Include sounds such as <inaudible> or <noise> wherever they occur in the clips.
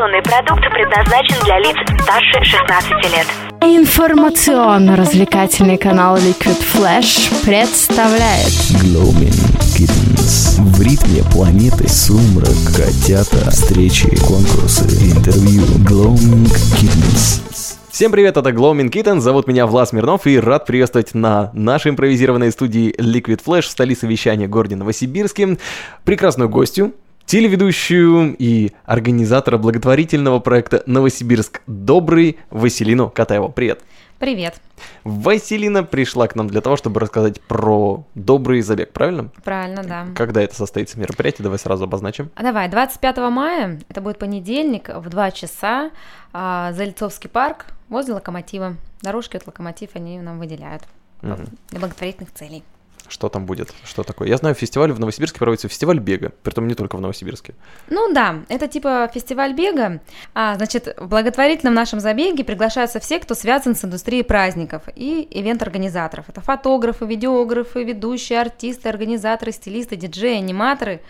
Информационный продукт предназначен для лиц старше 16 лет. Информационно-развлекательный канал Liquid Flash представляет Glowing Kittens. В ритме планеты сумрак, котята, встречи, конкурсы, интервью. Glowing Kittens. Всем привет, это Glowing Kitten, зовут меня Влас Мирнов и рад приветствовать на нашей импровизированной студии Liquid Flash в столице вещания городе Новосибирске прекрасную гостью, телеведущую и организатора благотворительного проекта «Новосибирск Добрый» Василину Катаеву. Привет! Привет. Василина пришла к нам для того, чтобы рассказать про добрый забег, правильно? Правильно, да. Когда это состоится мероприятие, давай сразу обозначим. А давай, 25 мая, это будет понедельник, в 2 часа, а, Зальцовский парк возле Локомотива. Дорожки от Локомотив они нам выделяют для благотворительных целей. Что там будет? Что такое? Я знаю, фестиваль в Новосибирске проводится фестиваль бега, притом не только в Новосибирске. Ну да, это типа фестиваль бега. А, значит, в благотворительном нашем забеге приглашаются все, кто связан с индустрией праздников и ивент-организаторов. Это фотографы, видеографы, ведущие, артисты, организаторы, стилисты, диджеи, аниматоры,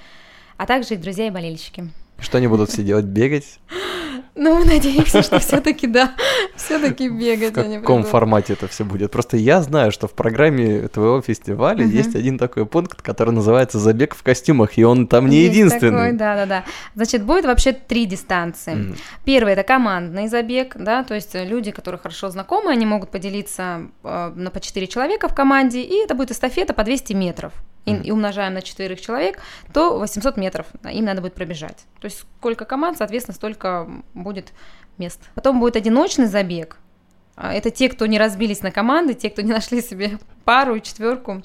а также их друзья и болельщики. Что они будут все делать? Бегать? Ну, мы надеемся, что все-таки да, все-таки В бегать они каком формате это все будет? Просто я знаю, что в программе твоего фестиваля Мгм. есть один такой пункт, который называется «Забег в костюмах», и он там не Есть единственный. такой, да, да, да. Значит, будет вообще три дистанции. Мгм. Первый это командный забег, да, то есть люди, которые хорошо знакомы, они могут поделиться э, на по 4 человека в команде, и это будет эстафета по 200 метров. И, и умножаем на четверых человек, то 800 метров им надо будет пробежать. То есть сколько команд, соответственно, столько будет мест. Потом будет одиночный забег. А, Это те, кто не разбились на команды, те, кто не <laughs> нашли себе пару и четверку.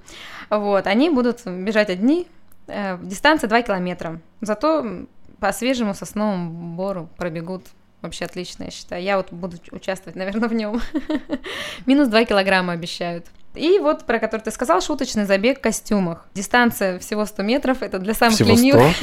Вот, они будут бежать одни. Э, Дистанция 2 километра. Зато по свежему сосновому бору пробегут вообще отлично, я считаю. Я вот буду участвовать, наверное, в нем. <laughs> Минус 2 килограмма обещают. И вот про который ты сказал, шуточный забег в костюмах. Дистанция всего 100 метров, это для самых Всего ленивых.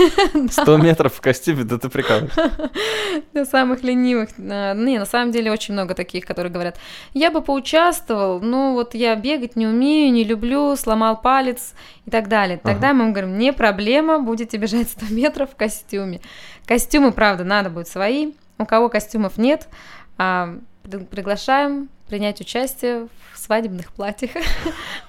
100? 100 <laughs> <laughs> метров в костюме, да ты прикалываешься. <laughs> Для самых ленивых. А, Не, на самом деле очень много таких, которые говорят, я бы поучаствовал, но вот я бегать не умею, не люблю, сломал палец и так далее. Тогда мы им говорим, не проблема, будете бежать 100 метров в костюме. Костюмы, правда, надо будет свои. У кого костюмов нет, а, при- приглашаем принять участие в свадебных платьях. <laughs>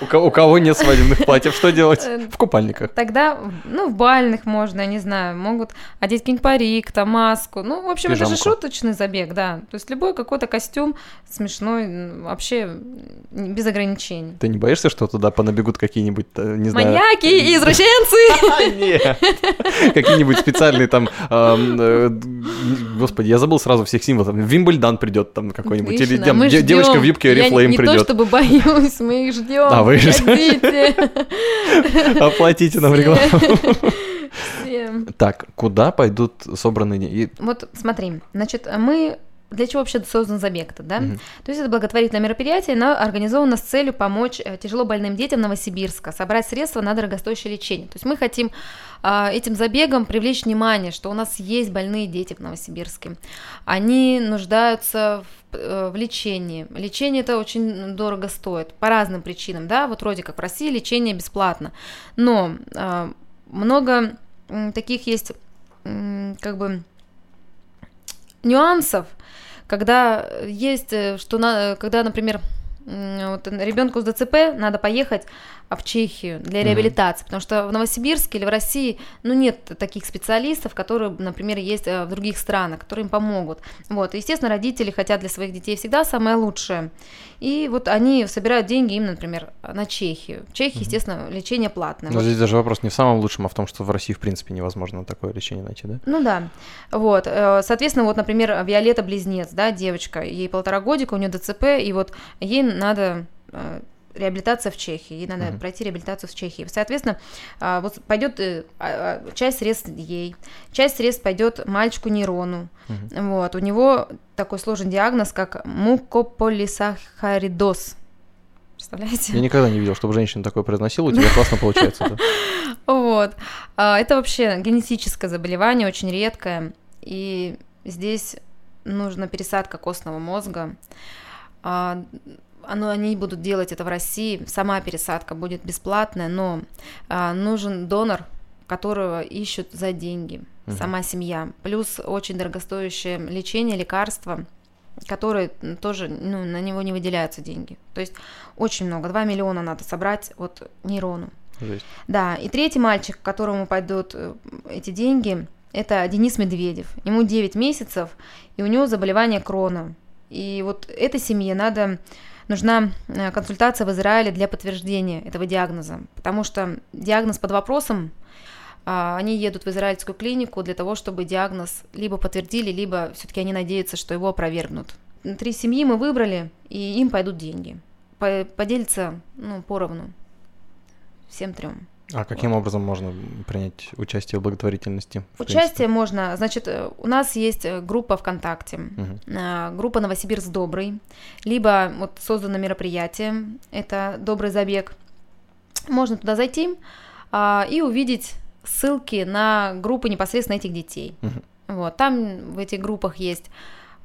У ко- у кого нет свадебных платьев, что делать? Э, В купальниках. Тогда, ну, в бальных можно, я не знаю, могут одеть какой-нибудь парик, там, маску. Ну, в общем, это же шуточный забег, да. То есть любой какой-то костюм смешной, вообще без ограничений. Ты не боишься, что туда понабегут какие-нибудь, э, не знаю... Маньяки и извращенцы! А, <laughs> нет. Какие-нибудь специальные там... э, Господи, я забыл сразу всех символов. Вимбельдан придет там какой-нибудь. Или там мы де- девочка в юбке Я Oriflame не то придет. чтобы боюсь, мы их ждем. А, вы. Приходите. Оплатите нам рекламу. Так, куда пойдут собранные деньги? Вот смотри, значит, мы для чего вообще создан забег-то, да? Мгм. То есть это благотворительное мероприятие, оно организовано с целью помочь э, тяжело больным детям Новосибирска, собрать средства на дорогостоящее лечение. То есть мы хотим а, этим забегом привлечь внимание, что у нас есть больные дети в Новосибирске. Они нуждаются в, э, в лечении. Лечение это очень дорого стоит по разным причинам, да, вот вроде как в России лечение бесплатно, но а, много таких есть как бы нюансов, когда есть, э, что на, когда, например, вот ребенку с ДЦП надо поехать а, в Чехию для реабилитации, потому что в Новосибирске или в России, ну, нет таких специалистов, которые, например, есть э, в других странах, которые им помогут. Вот, естественно, родители хотят для своих детей всегда самое лучшее. И вот они собирают деньги им, например, на Чехию. В Чехии, естественно, лечение платное. Но Вот здесь даже вопрос не в самом лучшем, а в том, что в России, в принципе, невозможно такое лечение найти, да? Ну да, вот, э, соответственно, вот, например, Виолетта близнец, да, девочка, ей полтора годика, у нее ДЦП, и вот ей надо э, реабилитация в Чехии, ей надо Мгм. пройти реабилитацию в Чехии. Соответственно, а, вот пойдет э, а, а, часть средств ей, часть средств пойдет мальчику Нерону. Мгм. Вот, у него такой сложный диагноз, как мукополисахаридоз. Представляете? Я никогда не видел, чтобы женщина такое произносила, у тебя <laughs> классно получается. Вот. Это вообще генетическое заболевание, очень редкое. И здесь нужна пересадка костного мозга. Оно, они будут делать это в России. Сама пересадка будет бесплатная, но а, нужен донор, которого ищут за деньги. Мгм. сама семья, плюс очень дорогостоящее лечение, лекарства, которые тоже, ну, на него не выделяются деньги. То есть очень много, 2 миллиона надо собрать от нейрону. Жесть. Да, и третий мальчик, которому пойдут э, эти деньги, это Денис Медведев. Ему 9 месяцев, и у него заболевание крона. И вот этой семье надо нужна э, консультация в Израиле для подтверждения этого диагноза, потому что диагноз под вопросом, а, они едут в израильскую клинику для того, чтобы диагноз либо подтвердили, либо все-таки они надеются, что его опровергнут. Три семьи мы выбрали, и им пойдут деньги. По- Поделятся ну, поровну всем трем. А каким образом можно принять участие в благотворительности? в Участие можно, значит, э, у нас есть э, группа ВКонтакте, э, группа Новосибирск Добрый, либо вот создано мероприятие, это Добрый забег. Можно туда зайти а, и увидеть ссылки на группы непосредственно этих детей. Мгм. Вот, там в этих группах есть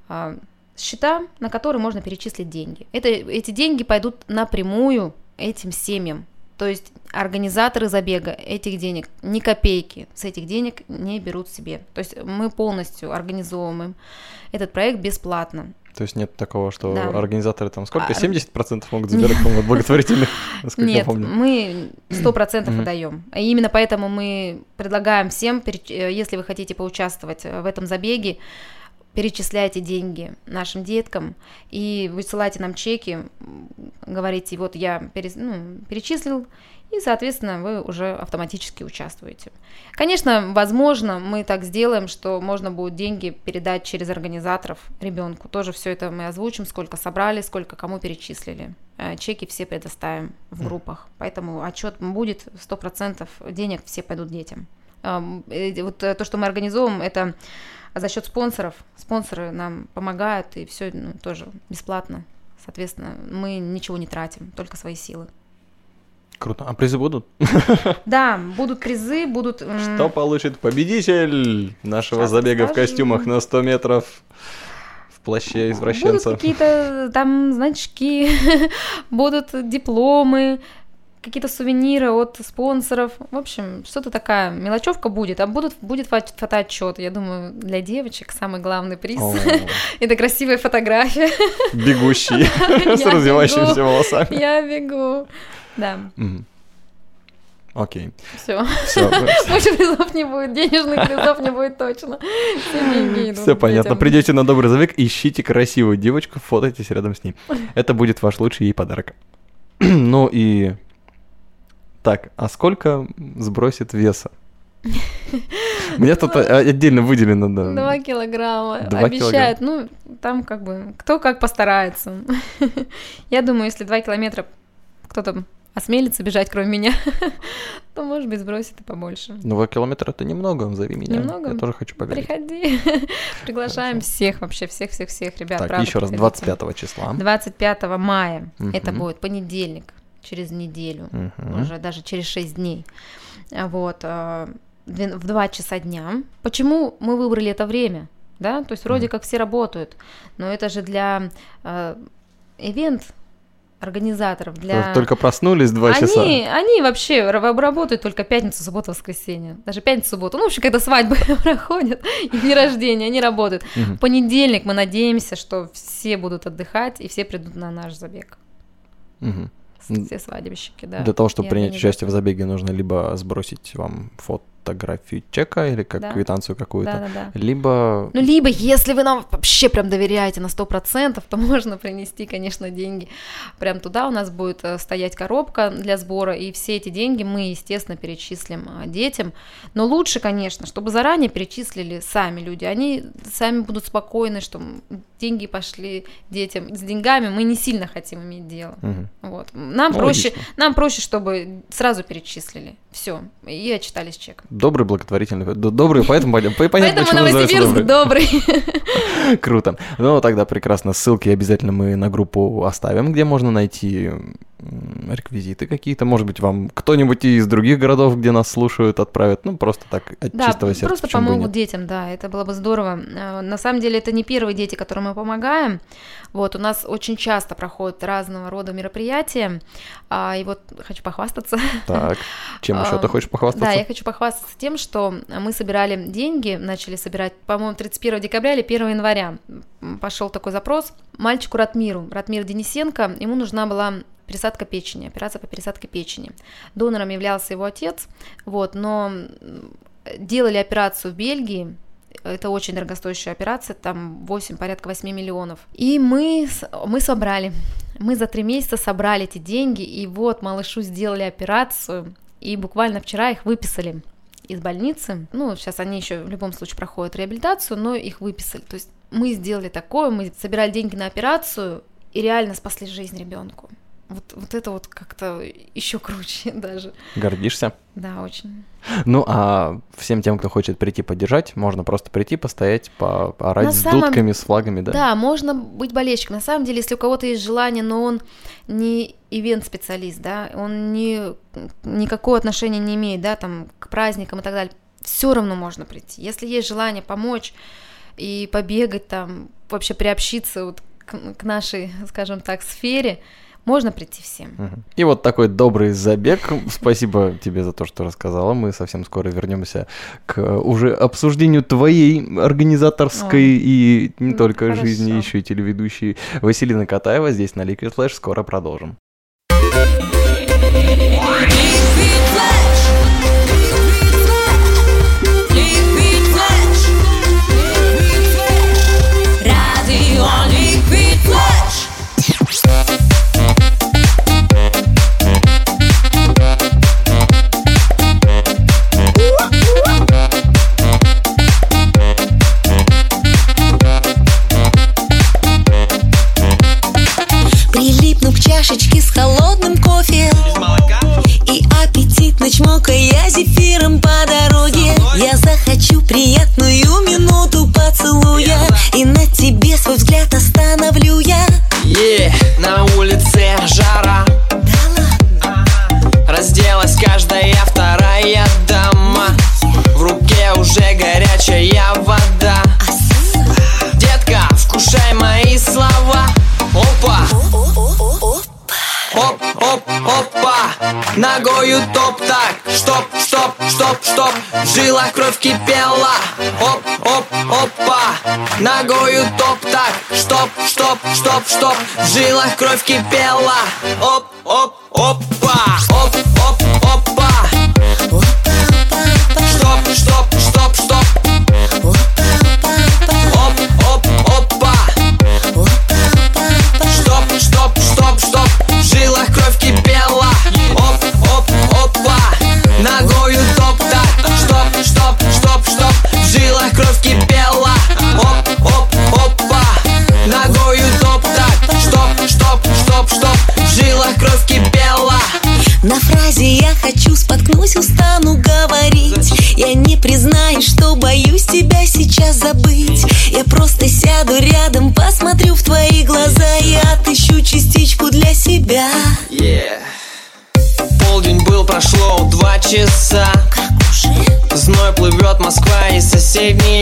а, счета, на которые можно перечислить деньги. Это, эти деньги пойдут напрямую этим семьям. То есть организаторы забега этих денег ни копейки с этих денег не берут себе. То есть мы полностью организовываем этот проект бесплатно. То есть нет такого, что Да. организаторы там сколько? А, 70% могут <laughs> забирать, по-моему, от благотворительных, <laughs> насколько я Нет, помню. мы сто процентов Мгм. отдаем. И именно поэтому мы предлагаем всем, э, если вы хотите поучаствовать э, в этом забеге, перечисляйте деньги нашим деткам и высылайте нам чеки, говорите, вот я перес- ну, перечислил, и, соответственно, вы уже автоматически участвуете. Конечно, возможно, мы так сделаем, что можно будет деньги передать через организаторов ребенку. Тоже все это мы озвучим, сколько собрали, сколько кому перечислили. Э, Чеки все предоставим в группах. Поэтому отчет будет 100% денег все пойдут детям. Ам, э, Вот э, то, что мы организовываем, это за счет спонсоров. Спонсоры нам помогают, и все тоже бесплатно. Соответственно, мы ничего не тратим, только свои силы. Круто. А призы будут? <laughs> Да, будут призы, будут... Что получит победитель нашего Щас забега в расскажу. костюмах на 100 метров в плаще Будут извращенца? какие-то там значки, <laughs> будут дипломы, какие-то сувениры от спонсоров. В общем, что-то такая мелочевка будет. А будут, будет фо- фотоотчет. Я думаю, для девочек самый главный приз. <laughs> Это красивая фотография. Бегущий <laughs> <laughs> с развивающимися волосами. Я бегу. Да. Окей. все. Больше призов не будет, денежных призов не будет точно. Все понятно. Придете на добрый забег, ищите красивую девочку, фотайтесь рядом с ней. Это будет ваш лучший ей подарок. <clears throat> Ну и... Так, а сколько сбросит веса? <laughs> Мне тут а, отдельно выделено, да. Два килограмма. Обещают. Ну, там как бы кто как постарается. <laughs> Я думаю, если два километра кто-то осмелится бежать, кроме меня, <laughs> то, может быть, сбросит и побольше. Ну, два километра это немного, зови меня. Немного? Я тоже хочу побегать. Приходи. Приглашаем всех, вообще всех-всех-всех ребят. Так, еще раз, приходите. 25 числа. 25 мая. Это будет понедельник, через неделю. Мгм. уже даже через 6 дней. Вот, две- в 2 часа дня. Почему мы выбрали это время? Да, то есть вроде как все работают, но это же для а, ивент организаторов, для... Только проснулись два они, часа. они вообще ра- работают только пятницу, субботу, воскресенье. Даже пятницу, субботу. Ну, в общем, когда свадьбы <laughs> проходят, <laughs> и дни рождения, они работают. Мгм. В понедельник мы надеемся, что все будут отдыхать, и все придут на наш забег. Мгм. Все свадебщики, да. Для того, чтобы принять участие в забеге, нужно либо сбросить вам фотографию чека или как Да. квитанцию какую-то, Да-да-да. либо Ну, либо, если вы нам вообще прям доверяете на 100%, то <laughs> можно принести, конечно, деньги прям туда. У нас будет э, стоять коробка для сбора, и все эти деньги мы, естественно, перечислим а, детям. Но лучше, конечно, чтобы заранее перечислили сами люди. Они сами будут спокойны, что деньги пошли детям. С деньгами мы не сильно хотим иметь дело. Мгм. Вот. Нам, Ну, проще, логично. нам проще, чтобы сразу перечислили. Все. И отчитались чеком. добрый благотворительный, добрый, поэтому понятно, Поэтому Новосибирск добрый. <laughs> Круто. Ну, тогда прекрасно. Ссылки обязательно мы на группу оставим, где можно найти реквизиты какие-то? Может быть, вам кто-нибудь из других городов, где нас слушают, отправит? Ну, просто так, от Да, чистого сердца. просто помогут детям, да, это было бы здорово. Э, На самом деле это не первые дети, которым мы помогаем. Вот, у нас очень часто проходят разного рода мероприятия, А, и вот хочу похвастаться. Так, чем еще А, ты хочешь похвастаться? Да, я хочу похвастаться тем, что мы собирали деньги, начали собирать, по-моему, 31 декабря или 1 января. Пошел такой запрос. Мальчику Ратмиру, Ратмир Денисенко, ему нужна была пересадка печени, операция по пересадке печени. Донором являлся его отец, вот, но делали операцию в Бельгии, это очень дорогостоящая операция, там 8, порядка 8 миллионов. И мы, мы собрали, мы за три месяца собрали эти деньги, и вот малышу сделали операцию, и буквально вчера их выписали из больницы. Ну, сейчас они еще в любом случае проходят реабилитацию, но их выписали. То есть мы сделали такое, мы собирали деньги на операцию и реально спасли жизнь ребенку. Вот, вот это вот как-то еще круче <laughs> даже. Гордишься? Да, очень. Ну, а всем тем, кто хочет прийти поддержать, можно просто прийти, постоять, по- поорать На с самом- дудками, с флагами, да? Да? можно быть болельщиком. На самом деле, если у кого-то есть желание, но он не ивент-специалист, да, он не, никакого отношения не имеет, да, там, к праздникам и так далее, все равно можно прийти. Если есть желание помочь и побегать там, вообще приобщиться вот к, к нашей, скажем так, сфере, можно прийти всем. И вот такой добрый забег. <laughs> Спасибо тебе за то, что рассказала. Мы совсем скоро вернемся к э, уже обсуждению твоей организаторской Ой. и не Ну, только хорошо. жизни, еще и телеведущей Василина Катаева здесь на Liquid Flash. Скоро продолжим. Жилах кровь кипела. Оп, оп, опа. Ногою топ так. Стоп, стоп, стоп, стоп В жилах кровь кипела. Оп, Москва и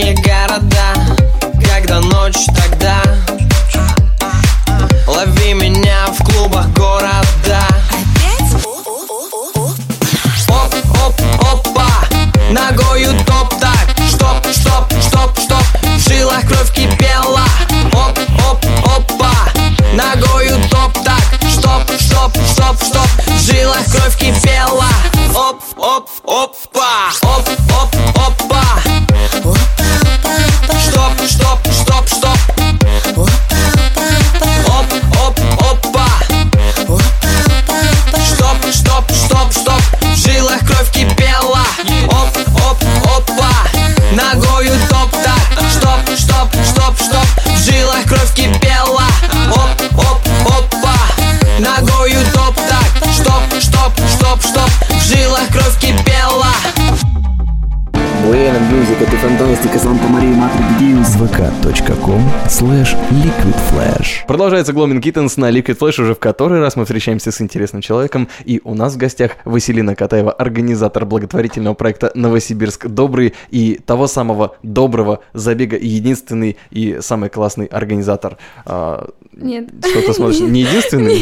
slash liquidflash. Продолжается Gloaming Kittens на Liquid Flash. Уже в который раз мы встречаемся с интересным человеком. И у нас в гостях Василина Катаева, организатор благотворительного проекта «Новосибирск Добрый» и того самого доброго забега, единственный и самый классный организатор. А, Нет. Что ты смотришь? Не <laughs> единственный?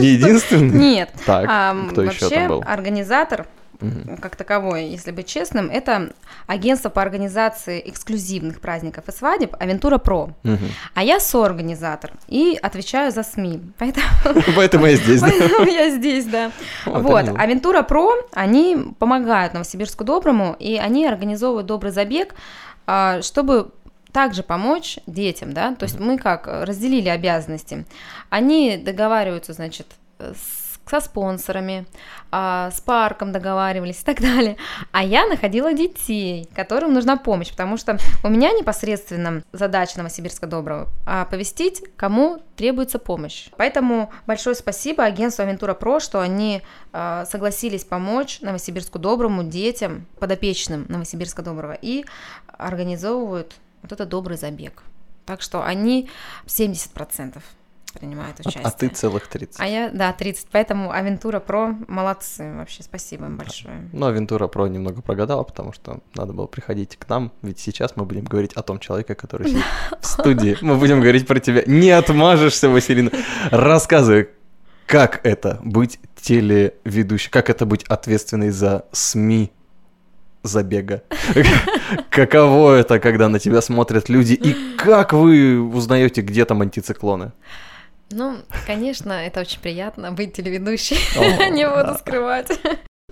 Не единственный? Нет. Так, А, кто еще вообще, там был? организатор, как таковой, если быть честным, это агентство по организации эксклюзивных праздников и свадеб Авентура Про. Мгм. А я соорганизатор и отвечаю за СМИ. <laughs> Поэтому Поэтому я здесь? Поэтому я здесь, да. <laughs> Вот. Авентура Про, они помогают Новосибирску Доброму, и они организовывают добрый забег, а, чтобы также помочь детям, да, то есть мы как разделили обязанности. Они договариваются, значит, с со спонсорами, а, с парком договаривались и так далее. А я находила детей, которым нужна помощь, потому что у меня непосредственно задача Новосибирска Доброго оповестить, кому требуется помощь. Поэтому большое спасибо агентству Авентура Про, что они а, согласились помочь Новосибирску Доброму, детям, подопечным Новосибирска Доброго и организовывают вот этот добрый забег. Так что они 70% принимают участие. А ты целых 30. А я, да, 30, поэтому Авентура Про молодцы, вообще спасибо им большое. Но Авентура Про немного прогадала, потому что надо было приходить к нам, ведь сейчас мы будем говорить о том человеке, который сидит <laughs> в студии. Мы будем говорить про тебя. Не отмажешься, Василина. Рассказывай, как это быть телеведущей, как это быть ответственной за СМИ забега. <laughs> Каково это, когда на тебя смотрят люди, и как вы узнаете, где там антициклоны? Ну, конечно, это очень приятно быть телеведущей, <laughs> не буду скрывать.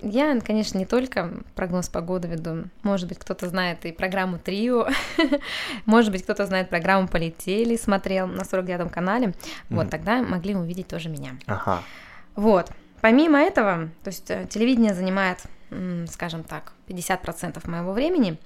Я, конечно, не только прогноз погоды веду. Может быть, кто-то знает и программу Трио. <laughs> Может быть, кто-то знает программу Полетели, смотрел на 49-м канале. Вот, тогда могли увидеть тоже меня. Ага. Вот. Помимо этого, то есть э, телевидение занимает, скажем так, 50% моего времени,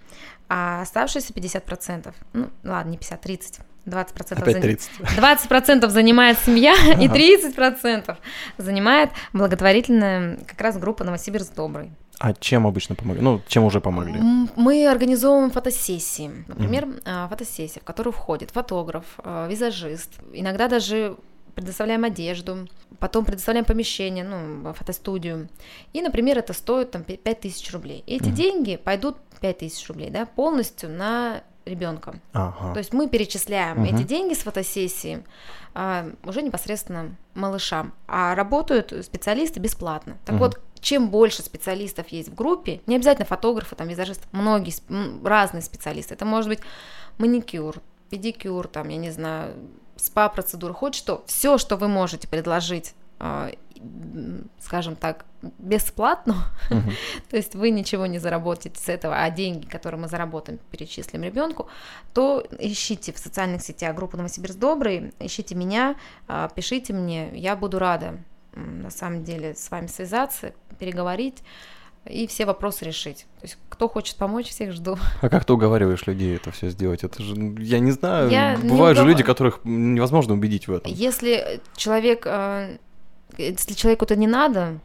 а оставшиеся 50%, ну ладно, не 50, 30, 20% Опять зан- 30. 20% занимает семья, <laughs> и 30% занимает благотворительная как раз группа Новосибирск Добрый. А чем обычно помогли? Ну, чем уже помогли? Мы организовываем фотосессии. Например, а, фотосессия, в которую входит фотограф, а, визажист, иногда даже предоставляем одежду, потом предоставляем помещение, ну, фотостудию. И, например, это стоит там 5000 рублей. И эти Мгм. деньги пойдут 5000 рублей, да, полностью на ребенка. Ага. То есть мы перечисляем Мгм. эти деньги с фотосессии а, уже непосредственно малышам, а работают специалисты бесплатно. Так Мгм. вот, чем больше специалистов есть в группе, не обязательно фотографы, там, визажисты, многие, разные специалисты. Это может быть маникюр, педикюр, там, я не знаю, спа-процедуры, хоть что. Все, что вы можете предложить, а, скажем так, бесплатно, <laughs> то есть вы ничего не заработаете с этого, а деньги, которые мы заработаем, перечислим ребенку, то ищите в социальных сетях группу Новосибирск Добрый, ищите меня, а, пишите мне, я буду рада на самом деле с вами связаться, переговорить и все вопросы решить. То есть кто хочет помочь, всех жду. А как ты уговариваешь людей это все сделать? Это же, я не знаю, Я не бывают же угова- люди, которых невозможно убедить в этом. Если человек, э, если человеку это не надо,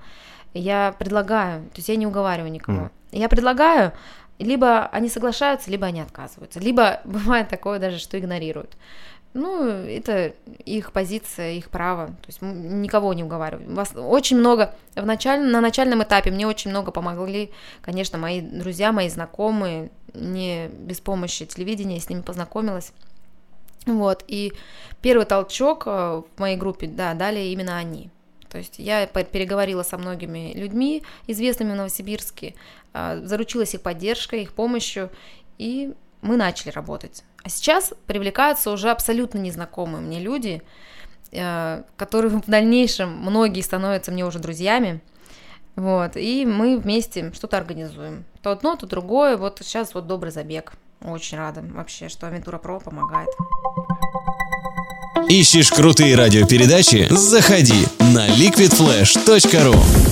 я предлагаю, то есть я не уговариваю никого. Мгм. Я предлагаю, либо они соглашаются, либо они отказываются. Либо <laughs> бывает такое даже, что игнорируют. Ну, это их позиция, их право. То есть никого не уговариваю. Вас очень много в началь... на начальном этапе мне очень много помогли, конечно, мои друзья, мои знакомые. Не без помощи телевидения, я с ними познакомилась. Вот, и первый толчок э, в моей группе, да, дали именно они. То есть я переговорила со многими людьми, известными в Новосибирске, а, заручилась их поддержкой, их помощью, и мы начали работать. А сейчас привлекаются уже абсолютно незнакомые мне люди, э, которые в дальнейшем многие становятся мне уже друзьями. Вот, и мы вместе что-то организуем. То одно, то другое. Вот сейчас вот добрый забег. Очень рада вообще, что Авентура Про помогает. Ищешь крутые радиопередачи? Заходи на liquidflash.ru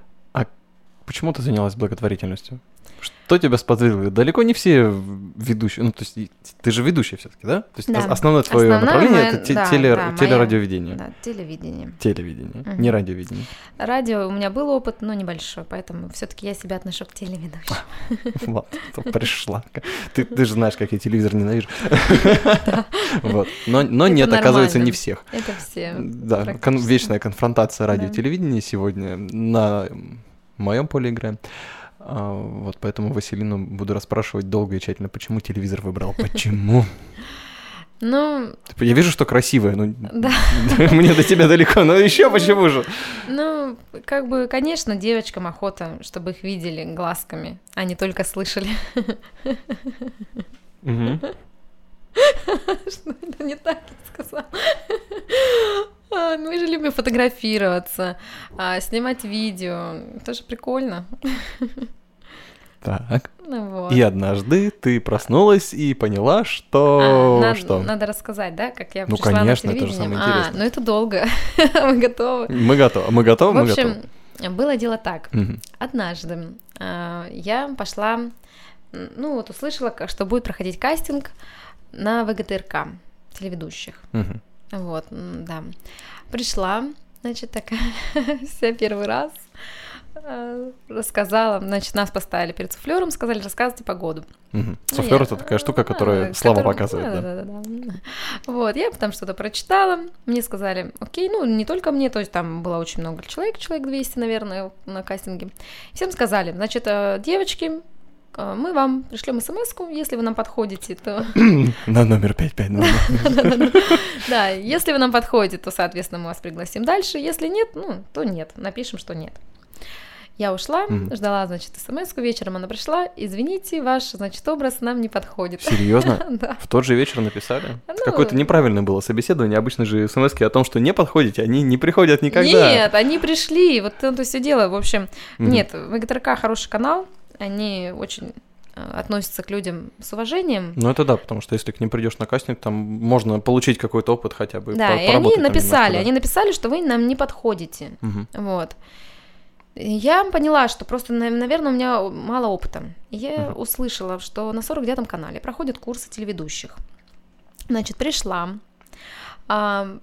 Почему ты занялась благотворительностью? Что тебя сподвигло? Далеко не все ведущие, ну, то есть ты же ведущая все-таки, да? То есть Да. ос- основное твое Основная направление моя- это те- да, теле- да, моя- телерадиоведение. Да, телевидение. Телевидение, Мгм. не радиовидение. Радио у меня был опыт, но небольшой, поэтому все-таки я себя отношу к телеведущим. <laughs> Вот, пришла. Ты, ты же знаешь, как я телевизор ненавижу. Вот. Но, нет, оказывается, не всех. Это все. Да, вечная конфронтация радио и телевидения сегодня на моем поле игры. А, Вот поэтому Василину буду расспрашивать долго и тщательно, почему телевизор выбрал, почему. Ну, Типа, Я вижу, что красивая, но да. <laughs> мне до тебя далеко, но еще почему же? Ну, как бы, конечно, девочкам охота, чтобы их видели глазками, а не только слышали. <laughs> Что это не так я сказала? А, Мы любим фотографироваться, а, снимать видео. Это же прикольно. Так. Ну вот. И однажды ты проснулась и поняла, что... А, надо, что? надо рассказать, да, как я Ну, пришла конечно, на это же самое А, интересное. ну это долго. <laughs> Мы готовы. Мы готовы, мы готовы, В мы готовы. общем, было дело так. Мгм. Однажды а, я пошла, ну вот услышала, что будет проходить кастинг на ВГТРК телеведущих. Мгм. Вот, да. Пришла, значит, такая <laughs> вся первый раз. а, Рассказала, значит, нас поставили перед суфлером, сказали, рассказывайте погоду. Ну, Суфлер это такая штука, а, которая которая- показывает, да. Да-да-да. Вот, я потом что-то прочитала, мне сказали, окей, ну, не только мне, то есть там было очень много человек, человек 200, наверное, на кастинге. Всем сказали, значит, э, девочки, э, мы вам пришлем смс если вы нам подходите, то... <clears throat> <clears throat> На номер 5500. Да, если вы нам подходите, то, соответственно, мы вас пригласим дальше. Если нет, ну, то нет. Напишем, что нет. Я ушла, ждала, значит, смс вечером она пришла. Извините, ваш, значит, образ нам не подходит. Серьезно? <laughs> Да. В тот же вечер написали? Ну, Какое-то неправильное было собеседование. Обычно же смс о том, что не подходите, они не приходят никогда. Нет, они пришли, вот это все дело. В общем, нет, ВГТРК хороший канал, они очень э, относятся к людям с уважением. Ну это да, потому что если к ним придешь на кастинг, там можно получить какой-то опыт хотя бы. Да, и они написали, немножко, да. они написали, что вы нам не подходите. Мгм. Вот. Я поняла, что просто, наверное, у меня мало опыта. Я услышала, что на 49-м канале проходят курсы телеведущих. Значит, пришла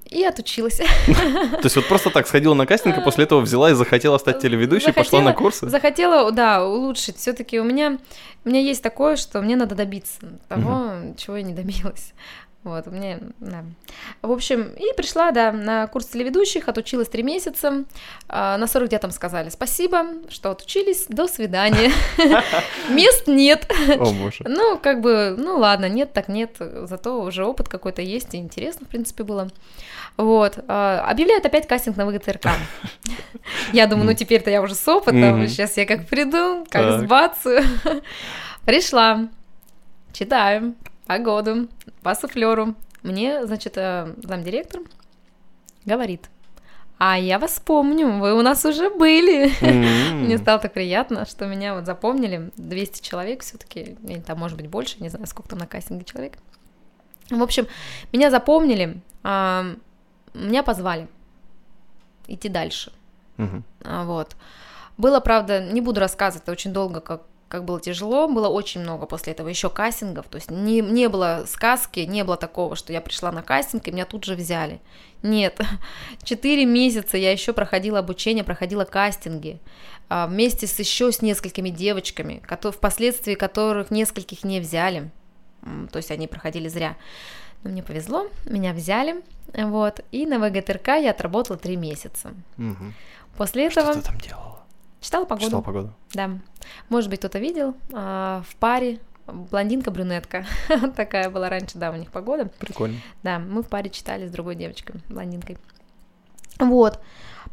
и отучилась. То есть вот просто так сходила на кастинг, и после этого взяла и захотела стать телеведущей, пошла на курсы? Захотела, да, улучшить. Все-таки у меня, у меня есть такое, что мне надо добиться того, чего я не добилась. Вот, меня, да. В общем, и пришла, да, на курс телеведущих, отучилась три месяца. А, на 49-м сказали спасибо, что отучились, до свидания. <laughs> Мест нет. Ну, как бы, ну ладно, нет, так нет, зато уже опыт какой-то есть, и интересно, в принципе, было. Вот, а, объявляют опять кастинг на ВГТРК. <laughs> Я думаю, ну теперь-то я уже с опытом, сейчас я как приду, как сбацаю. <laughs> Пришла, читаю погоду по суфлеру. Мне, значит, э, замдиректор говорит, а я вас помню, вы у нас уже были. М. Мне стало так приятно, что меня вот запомнили. 200 человек все таки или там, может быть, больше, не знаю, сколько там на кастинге человек. В общем, меня запомнили, а, меня позвали идти дальше. Мгм. А, Вот. Было, правда, не буду рассказывать, это очень долго, как, как было тяжело, было очень много после этого еще кастингов, то есть не, не было сказки, не было такого, что я пришла на кастинг и меня тут же взяли. Нет, <laughs> четыре месяца я еще проходила обучение, проходила кастинги а, вместе с еще с несколькими девочками, впоследствии которых нескольких не взяли, то есть они проходили зря. Но мне повезло, меня взяли, вот, и на ВГТРК я отработала три месяца. Мгм. После Что этого ты там делала? Читала погоду. Читала погоду. Да. Может быть, кто-то видел а, в паре блондинка-брюнетка. <laughs> Такая была раньше, да, у них погода. Прикольно. Да, мы в паре читали с другой девочкой, блондинкой. Вот.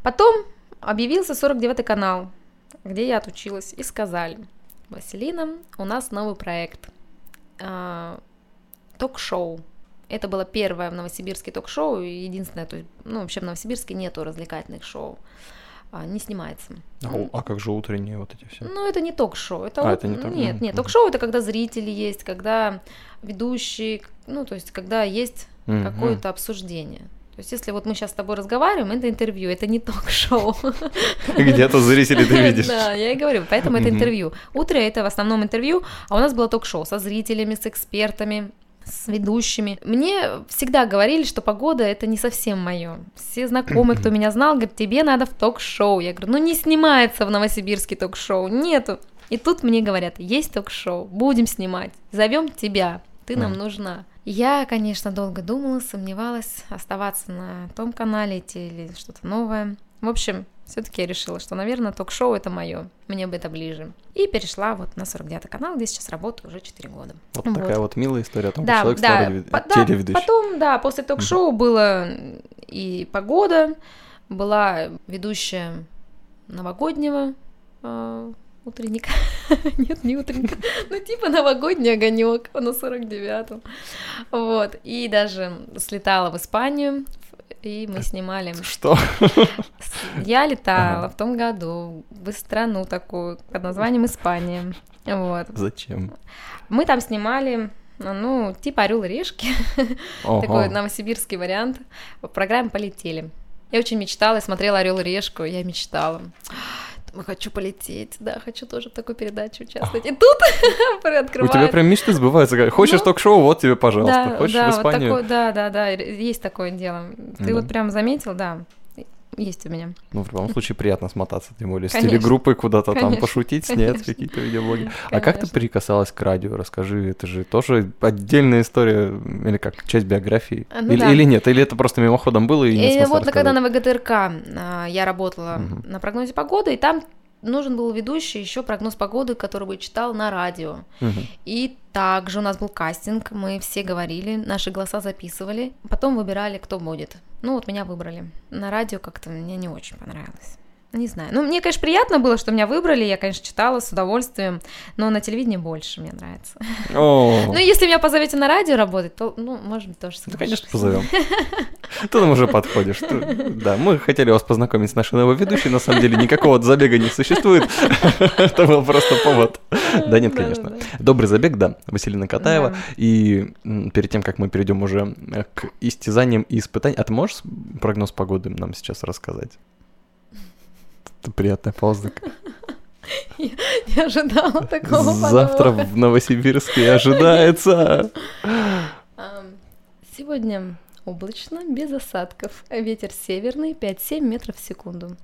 Потом объявился 49-й канал. где я отучилась, и сказали, Василина, у нас новый проект, а, ток-шоу. Это было первое в Новосибирске ток-шоу, единственное, то есть, ну, вообще в Новосибирске нету развлекательных шоу, не снимается. А, у- а как же утренние вот эти все? Ну, это не ток-шоу. Это А, вот- это не ток- Нет, мгм, нет, мгм. ток-шоу это когда зрители есть, когда ведущий, ну, то есть, когда есть Мгм. какое-то обсуждение. То есть, если вот мы сейчас с тобой разговариваем, это интервью, это не ток-шоу. <laughs> Где-то зрители ты видишь. Да, я и говорю, поэтому это интервью. Утро это в основном интервью, а у нас было ток-шоу со зрителями, с экспертами, с ведущими. Мне всегда говорили, что погода это не совсем мое. Все знакомые, кто <clears throat> меня знал, говорят, тебе надо в ток-шоу. Я говорю, ну не снимается в Новосибирске ток-шоу, нету. И тут мне говорят, есть ток-шоу, будем снимать, зовем тебя, ты нам нужна. Я, конечно, долго думала, сомневалась, оставаться на том канале идти или что-то новое. В общем, все-таки я решила, что, наверное, ток-шоу это мое, мне бы это ближе. И перешла вот на 49 канал, где сейчас работаю уже 4 года. Вот такая вот милая история о том, Да, человек да, телевед- по- да, потом, да, после ток-шоу было и погода, была ведущая новогоднего э, утренника. <laughs> Нет, не утренника. <laughs> Ну, типа новогодний огонек на 49-м. Вот. И даже слетала в Испанию, и мы снимали. Что? Я летала Ага. в том году в страну такую под названием Испания. Вот. Зачем? Мы там снимали, ну, типа Орел и Решки, такой новосибирский вариант. В программе полетели. Я очень мечтала, я смотрела Орел и Решку, я мечтала. Хочу полететь, да, хочу тоже в такой передаче участвовать. И тут <laughs> У тебя прям мечты сбываются. Хочешь Ну, ток-шоу, вот тебе, пожалуйста. Да, Хочешь да, в вот Испанию? да, да, да, есть такое дело. Ты Да. вот прям заметил, да, есть у меня. Ну, в любом случае, приятно смотаться, тем более с телегруппой куда-то там пошутить, снять какие-то видеоблоги. А как ты прикасалась к радио? Расскажи, это же тоже отдельная история, или как, часть биографии? А, ну или, нет? Или это просто мимоходом было и И смысла вот когда рассказать? на ВГТРК а, я работала на прогнозе погоды, и там нужен был ведущий еще прогноз погоды, который бы читал на радио. Мгм. И также у нас был кастинг, мы все говорили, наши голоса записывали, потом выбирали, кто будет. Ну вот меня выбрали. На радио как-то мне не очень понравилось. Не знаю. Ну, мне, конечно, приятно было, что меня выбрали, я, конечно, читала с удовольствием, но на телевидении больше мне нравится. О, Ну, если меня позовете на радио работать, то, ну, может быть, тоже да, соглашусь. конечно, позовем. Ты нам уже подходишь. Да, мы хотели вас познакомить с нашей новой ведущей, на самом деле никакого забега не существует. Это был просто повод. Да нет, конечно. Добрый забег, да, Василина Катаева. И перед тем, как мы перейдем уже э, к истязаниям и испытаниям, а ты можешь прогноз погоды нам сейчас рассказать? Это приятная пауза. Не ожидала такого Завтра подвоха. в Новосибирске ожидается. Сегодня облачно, без осадков. Ветер северный 5-7 метров в секунду.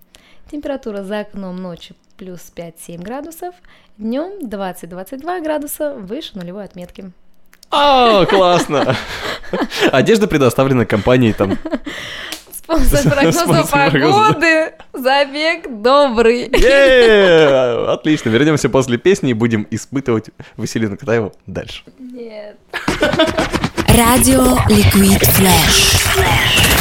Температура за окном ночью плюс 5-7 градусов, днем 20-22 градуса выше нулевой отметки. О, классно! Одежда предоставлена компанией там. <laughs> Спонсор прогноза погоды. Забег добрый. Отлично, вернемся после песни и будем испытывать Василину Катаеву дальше. Нет. Радио Liquid Flash.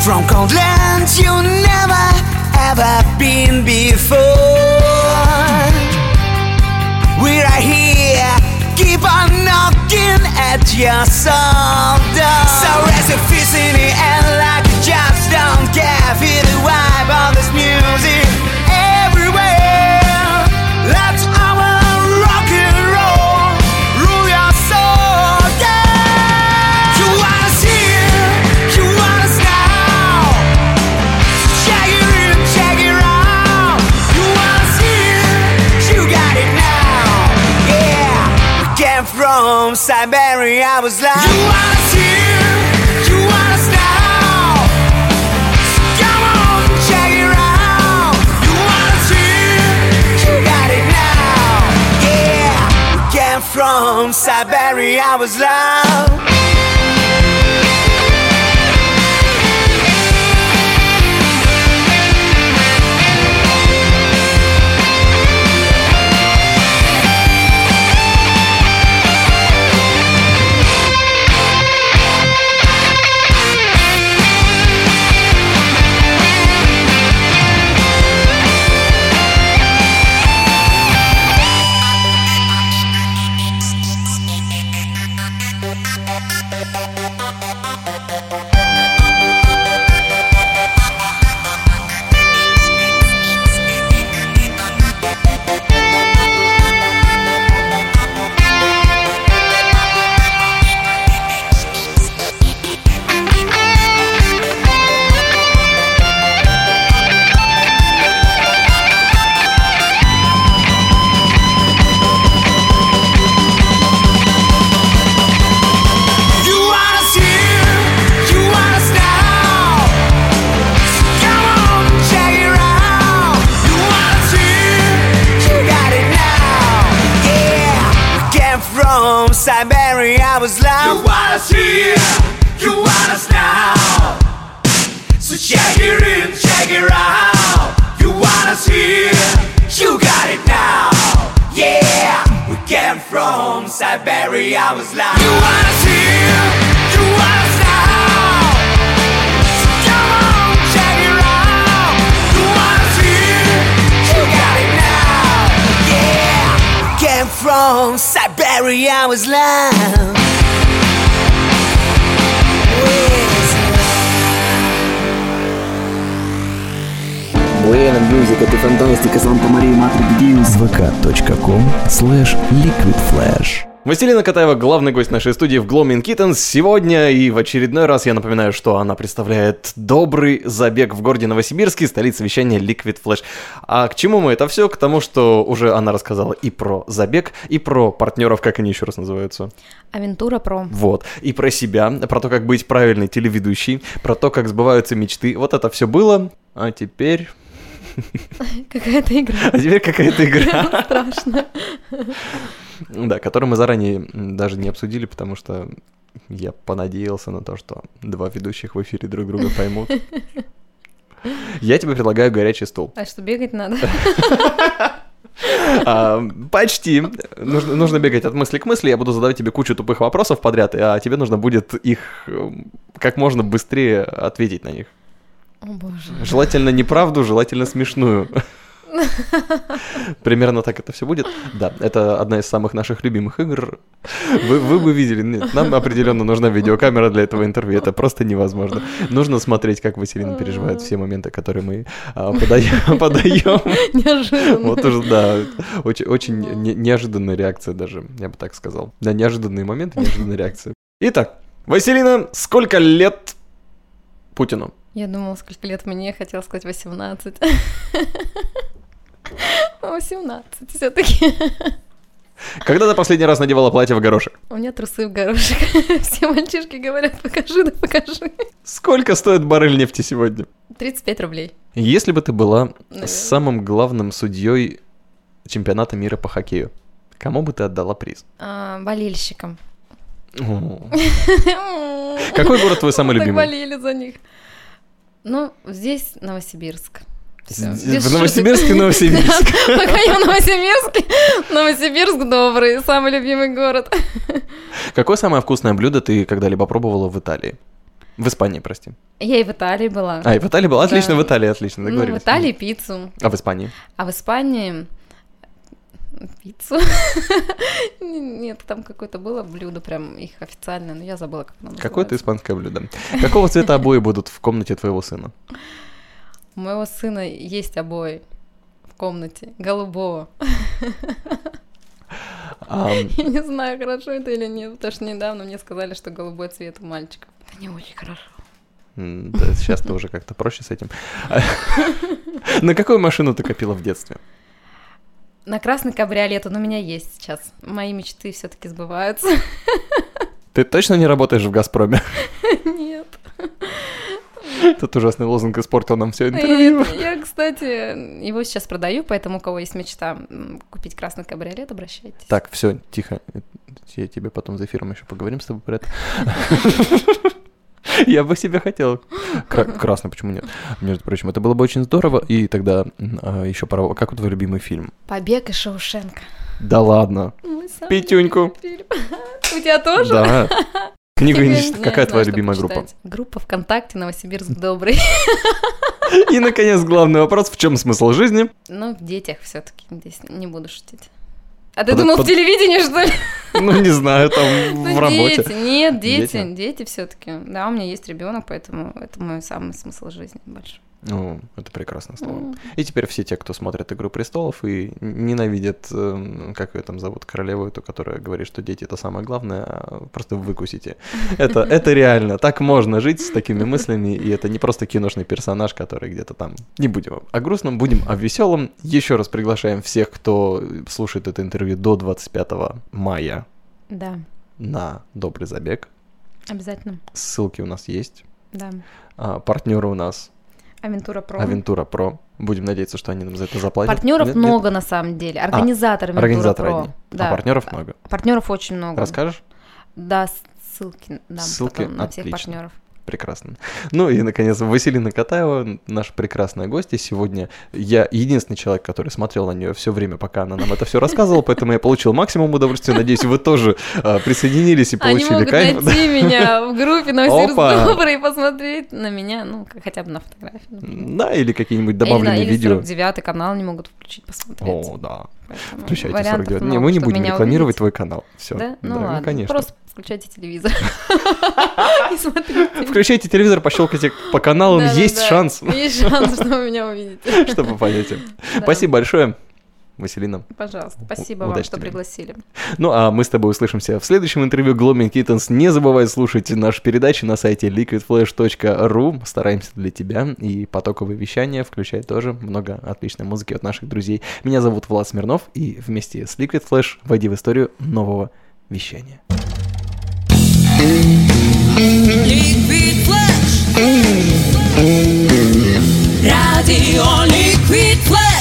From cold lands you never ever been before. We're right here, keep on knocking at your soul door. So raise your fist in the air like you just don't care. Siberia, was like. From Siberia, was. Буэна Мьюзик, это фантастика, Санта Мария, Матрик Дьюс. vk.com slash liquidflash. Василина Катаева, главный гость нашей студии в Gloaming Kittens. Сегодня и в очередной раз я напоминаю, что она представляет добрый забег в городе Новосибирске, столица вещания Liquid Flash. А к чему мы это все? К тому, что уже она рассказала и про забег, и про партнеров, как они еще раз называются. Авентура про. Вот. И про себя, про то, как быть правильной телеведущей, про то, как сбываются мечты. Вот это все было. А теперь... <laughs> Какая-то игра. А теперь какая-то игра. Страшно. Да, которую мы заранее даже не обсудили, потому что я понадеялся на то, что два ведущих в эфире друг друга поймут. Я тебе предлагаю горячий стул. А что, бегать надо? А, почти. Нужно, нужно бегать от мысли к мысли. Я буду задавать тебе кучу тупых вопросов подряд, а тебе нужно будет их эм, как можно быстрее ответить на них. О боже. Желательно неправду, желательно смешную. Примерно так это все будет. Да, это одна из самых наших любимых игр. Вы, вы бы видели, нет, нам определенно нужна видеокамера для этого интервью. Это просто невозможно. Нужно смотреть, как Василина переживает все моменты, которые мы а, подаем. <laughs> подаем. Неожиданно. Вот уже, да, очень, очень не- неожиданная реакция даже, я бы так сказал. Да, неожиданные моменты, неожиданная реакция. Итак, Василина, сколько лет Путину? Я думала, сколько лет мне, хотела сказать 18. 18 все-таки. Когда ты последний раз надевала платье в горошек? У меня трусы в горошек. <laughs> Все мальчишки говорят, покажи, да покажи. Сколько стоит баррель нефти сегодня? 35 рублей. Если бы ты была Наверное. самым главным судьей чемпионата мира по хоккею, кому бы ты отдала приз? А, болельщикам. <laughs> Какой город твой самый Так любимый? болели за них. Ну, здесь Новосибирск. Без В Новосибирске. Новосибирск. <laughs> Да, Пока я в Новосибирске. Новосибирск добрый, самый любимый город. Какое самое вкусное блюдо ты когда-либо пробовала в Италии? В Испании, прости. Я и в Италии была. А, и в Италии была? Отлично, Да. в Италии, отлично, Ну, в договорились. Италии пиццу. А в Испании? А в Испании пиццу. <laughs> Нет, там какое-то было блюдо, прям их официальное, но я забыла, как оно Какое-то испанское блюдо. Какого цвета обои будут в комнате твоего сына? У моего сына есть обои в комнате, голубого. <laughs> Я не знаю, хорошо это или нет, потому что недавно мне сказали, что голубой цвет у мальчиков. Это не очень хорошо. да, сейчас ты уже как-то проще с этим. <laughs> На какую машину ты копила в детстве? На красный кабриолет он у меня есть сейчас. Мои мечты все-таки сбываются. Ты точно не работаешь в «Газпроме»? <laughs> Нет. Этот ужасный лозунг испортил нам все интервью. И Я, кстати, его сейчас продаю, поэтому у кого есть мечта купить красный кабриолет, обращайтесь. Так, все, тихо. Я тебе потом за эфиром еще поговорим с тобой про это. <laughs> <laughs> Я бы себе хотел. Кра- Красный, почему нет? Между прочим, это было бы очень здорово. И тогда еще пора... Как твой любимый фильм? Побег из Шоушенка. Да ладно. Петюньку. <laughs> У тебя тоже? Да. <laughs> Книгу не Какая твоя любимая группа? Группа ВКонтакте Новосибирск Добрый. И, наконец, главный вопрос. В чем смысл жизни? Ну, в детях все-таки здесь не буду шутить. А ты Под- думал под- в телевидении, что ли? Ну, не знаю, там <laughs> Ну, в работе. дети, нет, дети, Дети? дети, все-таки. Да, у меня есть ребенок, поэтому это мой самый смысл жизни большой. Ну, это прекрасное слово. М. И теперь все те, кто смотрит «Игру престолов» и ненавидят, эм, как ее там зовут, королеву эту, которая говорит, что дети — это самое главное, а просто выкусите. Это, это реально. Так можно жить с такими мыслями, и это не просто киношный персонаж, который где-то там... Не будем о грустном, будем о веселом. Еще раз приглашаем всех, кто слушает это интервью до 25 мая Да, на «Добрый забег». обязательно. Ссылки у нас есть. Да. А, партнеры у нас Авентура Про. Авентура Про. Будем надеяться, что они нам за это заплатят. Партнеров Нет, нет? много на самом деле. Организаторы Авентура Организаторы Про. одни. Да. А партнеров много. Партнеров очень много. Расскажешь? Да, ссылки дам Ссылки? потом на всех Отлично. партнеров. Прекрасно. Ну и, наконец, Василина Катаева, наша прекрасная гостья. Сегодня я единственный человек, который смотрел на нее все время, пока она нам это все рассказывала, поэтому я получил максимум удовольствия. Надеюсь, вы тоже а, присоединились и Они получили могут кайф. найти меня в группе Новосибирск. Добрый и посмотреть на меня, ну, хотя бы на фотографии. Да, или какие-нибудь Или добавленные или видео. 49 канал не могут включить, посмотреть. О, да. Поэтому Включайте вариантов 49. Не, мы не будем рекламировать увидеть. твой канал. Все. Да? Ну ладно, конечно. просто включайте телевизор. <laughs> И смотрите. Включайте телевизор, пощелкайте по каналам, есть шанс, Есть шанс, что вы меня увидите. <laughs> что попадете. Спасибо большое, Василина. Пожалуйста, спасибо вам, что тебе. пригласили. Ну а мы с тобой услышимся в следующем интервью Gloaming Kittens. Не забывай слушать наши передачи на сайте liquidflash.ru. Стараемся для тебя. И потоковые вещания включает тоже много отличной музыки от наших друзей. Меня зовут Влад Смирнов, и вместе с Liquid Flash войди в историю нового вещания. Liquid Flash. Radio Liquid Flash.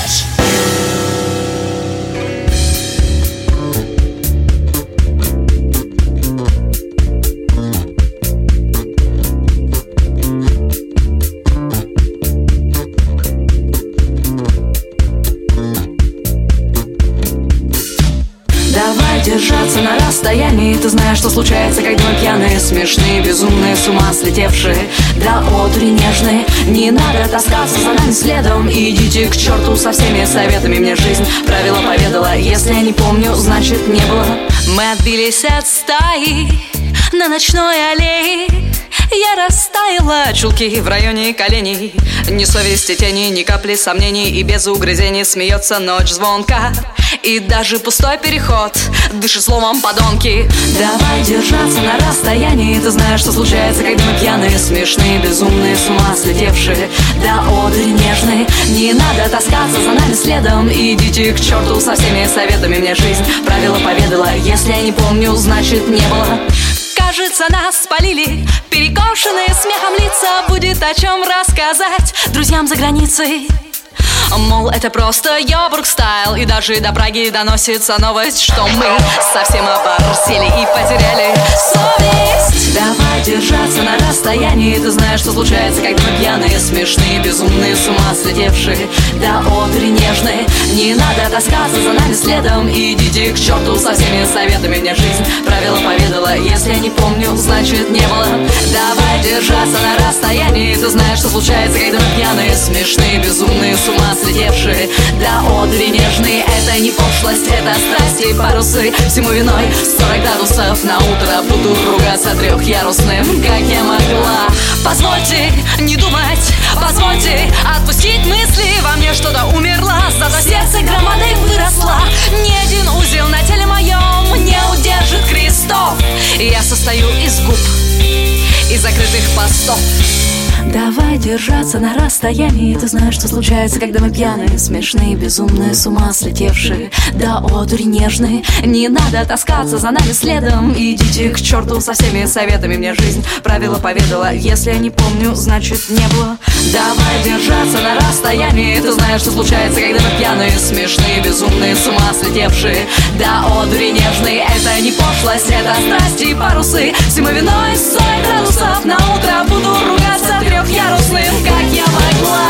Расстоянии. Ты знаешь, что случается, когда мы пьяные Смешные, безумные, с ума слетевшие. До одури нежные Не надо таскаться за нами следом. Идите к черту со всеми советами. Мне жизнь правила поведала. Если я не помню, значит не было. Мы отбились от стаи На ночной аллее. Я растаяла, чулки в районе коленей. Ни совести тени, ни капли сомнений. И без угрызений смеется ночь звонка И даже пустой переход. Дышит словом подонки. Давай держаться на расстоянии. Ты знаешь, что случается, когда мы пьяные Смешные, безумные, с ума слетевшие. До одури нежные Не надо таскаться за нами следом. Идите к черту со всеми советами. Мне жизнь правила поведала. Если я не помню, значит не было. Кажется, нас спалили. Перекошенные смехом лица. Будет о чем рассказать. Друзьям за границей Мол, это просто йогурт стайл. И даже до Праги доносится новость Что мы совсем оборсели и потеряли совесть. Давай держаться на расстоянии. Ты знаешь, что случается, когда мы пьяные Смешные, безумные, с ума слетевшие. До одри нежные Не надо таскаться за нами следом. Идите к черту со всеми советами. Мне жизнь правила поведала. Если я не помню, значит не было. Давай держаться на расстоянии. Ты знаешь, что случается, когда мы пьяные Смешные, безумные, с ума слетевшие До одри нежные Это не пошлость, это страсти и парусы. Всему виной 40 градусов. На утро Буду ругаться трехъярусным, как я могла. Позвольте не думать, позвольте отпустить мысли. Во мне что-то умерло, зато сердце громадой выросло. Ни один узел на теле моем не удержит крестов. Я состою из губ и закрытых постов Давай держаться на расстоянии. Ты знаешь, что случается, когда мы пьяные Смешные, безумные, с ума слетевшие. Да одури нежные Не надо таскаться за нами следом. Идите к черту со всеми советами. Мне жизнь правила поведала. Если я не помню, значит не было. Давай держаться на расстоянии. Ты знаешь, что случается, когда мы пьяные Смешные, безумные, с ума слетевшие. Да одури нежные Это не пошлость, это страсти и парусы. Всему виной 40 градусов На утро буду ругаться трехъярусным, как я могла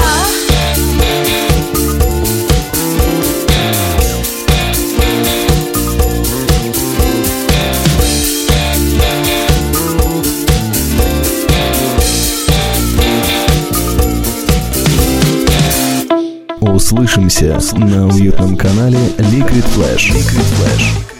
Услышимся на уютном канале Liquid Flash. Liquid Flash.